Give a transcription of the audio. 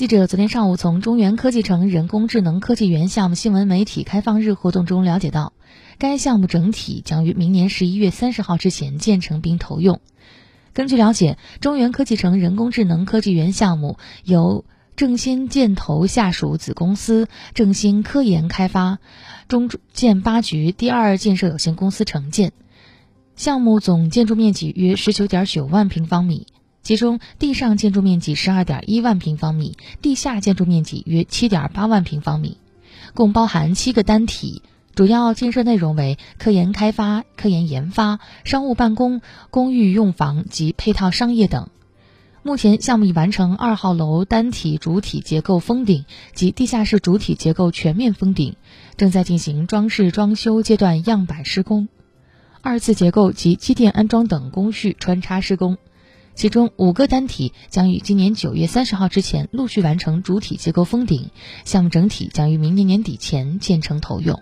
记者昨天上午从中原科技城人工智能科技园项目新闻媒体开放日活动中了解到，该项目整体将于明年十一月三十号之前建成并投用。根据了解，中原科技城人工智能科技园项目由正新建投下属子公司正新科研开发中建八局第二建设有限公司承建，项目总建筑面积约十九点九万平方米。其中，地上建筑面积十二点一万平方米，地下建筑面积约七点八万平方米，共包含七个单体。主要建设内容为科研开发、科研研发、商务办公、公寓用房及配套商业等。目前，项目已完成二号楼单体主体结构封顶及地下室主体结构全面封顶，正在进行装饰装修阶段样板施工，二次结构及机电安装等工序穿插施工。其中五个单体将于今年九月三十号之前陆续完成主体结构封顶，项目整体将于明年年底前建成投用。